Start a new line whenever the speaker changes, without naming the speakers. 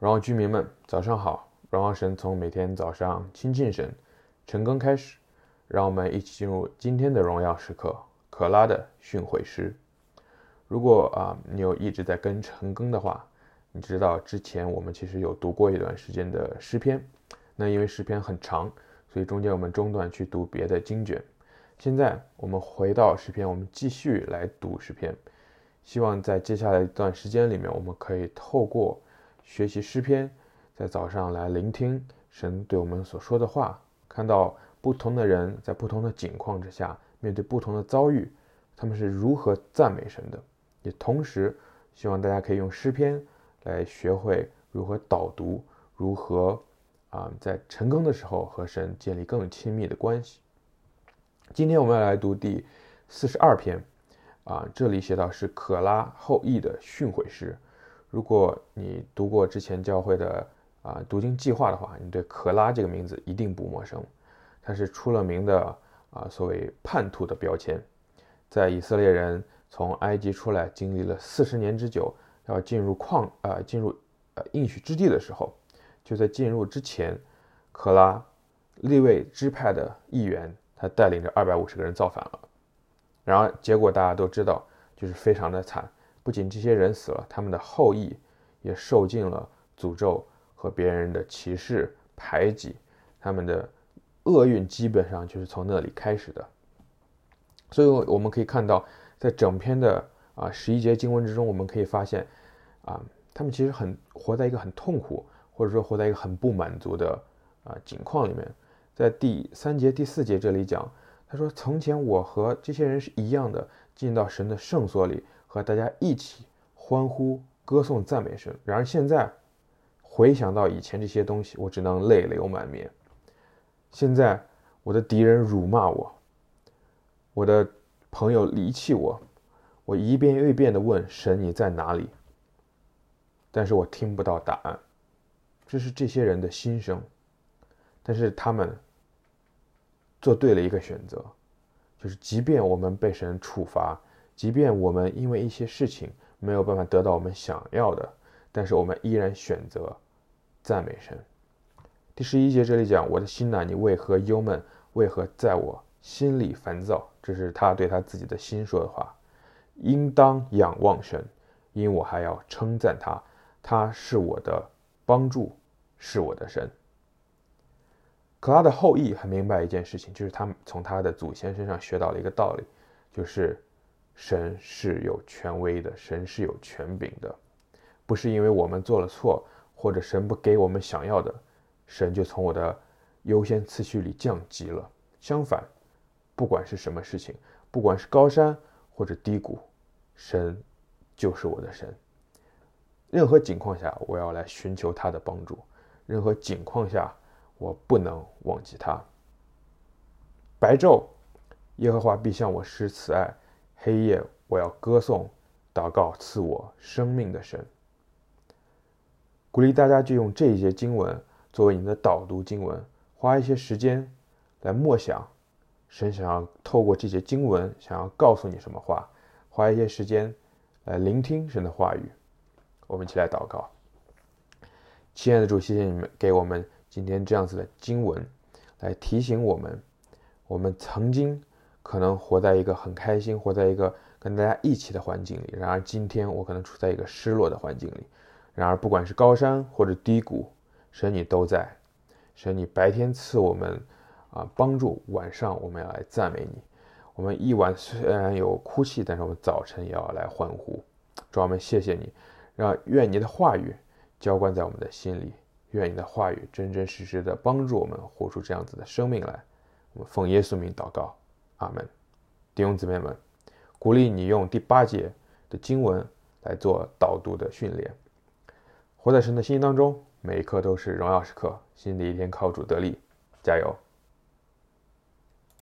荣耀居民们，早上好！荣耀神从每天早上亲近神、晨更开始，让我们一起进入今天的荣耀时刻——可拉的训诲诗。如果啊，你有一直在跟晨更的话，你知道之前我们其实有读过一段时间的诗篇。那因为诗篇很长，所以中间我们中断去读别的经卷。现在我们回到诗篇，我们继续来读诗篇。希望在接下来一段时间里面，我们可以透过学习诗篇，在早上来聆听神对我们所说的话，看到不同的人在不同的境况之下，面对不同的遭遇，他们是如何赞美神的。也同时希望大家可以用诗篇来学会如何导读，如何啊在晨更的时候和神建立更亲密的关系。今天我们要来读第四十二篇，啊，这里写到是可拉后裔的训诲诗。如果你读过之前教会的啊读经计划的话，你对可拉这个名字一定不陌生。他是出了名的啊所谓叛徒的标签。在以色列人从埃及出来，经历了四十年之久，要进入旷啊进入呃应许之地的时候，就在进入之前，可拉利未支派的议员，他带领着二百五十个人造反了。然后结果大家都知道，就是非常的惨。不仅这些人死了，他们的后裔也受尽了诅咒和别人的歧视排挤，他们的厄运基本上就是从那里开始的。所以我们可以看到，在整篇的啊十一节经文之中，我们可以发现，啊，他们其实很活在一个很痛苦，或者说活在一个很不满足的啊境况里面。在第三节、第四节这里讲，他说：“从前我和这些人是一样的，进到神的圣所里。”和大家一起欢呼、歌颂、赞美神。然而现在回想到以前这些东西，我只能泪流满面。现在我的敌人辱骂我，我的朋友离弃我，我一遍又一遍地问神：“你在哪里？”但是我听不到答案。这是这些人的心声。但是他们做对了一个选择，就是即便我们被神处罚。即便我们因为一些事情没有办法得到我们想要的，但是我们依然选择赞美神。第十一节这里讲：“我的心呐，你为何忧闷？为何在我心里烦躁？”这是他对他自己的心说的话。应当仰望神，因我还要称赞他，他是我的帮助，是我的神。可拉的后裔很明白一件事情，就是他从他的祖先身上学到了一个道理，就是。神是有权威的，神是有权柄的，不是因为我们做了错，或者神不给我们想要的，神就从我的优先次序里降级了。相反，不管是什么事情，不管是高山或者低谷，神就是我的神。任何情况下，我要来寻求他的帮助；任何情况下，我不能忘记他。白昼，耶和华必向我施慈爱。黑夜，我要歌颂、祷告赐我生命的神。鼓励大家就用这一节经文作为你的导读经文，花一些时间来默想神想要透过这些经文想要告诉你什么话，花一些时间来聆听神的话语。我们一起来祷告。亲爱的主，谢谢你们给我们今天这样子的经文，来提醒我们，我们曾经。可能活在一个很开心，活在一个跟大家一起的环境里。然而今天我可能处在一个失落的环境里。然而不管是高山或者低谷，神你都在。神你白天赐我们啊帮助，晚上我们要来赞美你。我们一晚虽然有哭泣，但是我们早晨也要来欢呼。主，我们谢谢你，让愿你的话语浇灌在我们的心里，愿你的话语真真实实的帮助我们活出这样子的生命来。我们奉耶稣名祷告。阿门，弟兄姊妹们，鼓励你用第八节的经文来做导读的训练。活在神的心意当中，每一刻都是荣耀时刻。新的一天靠主得力，加油！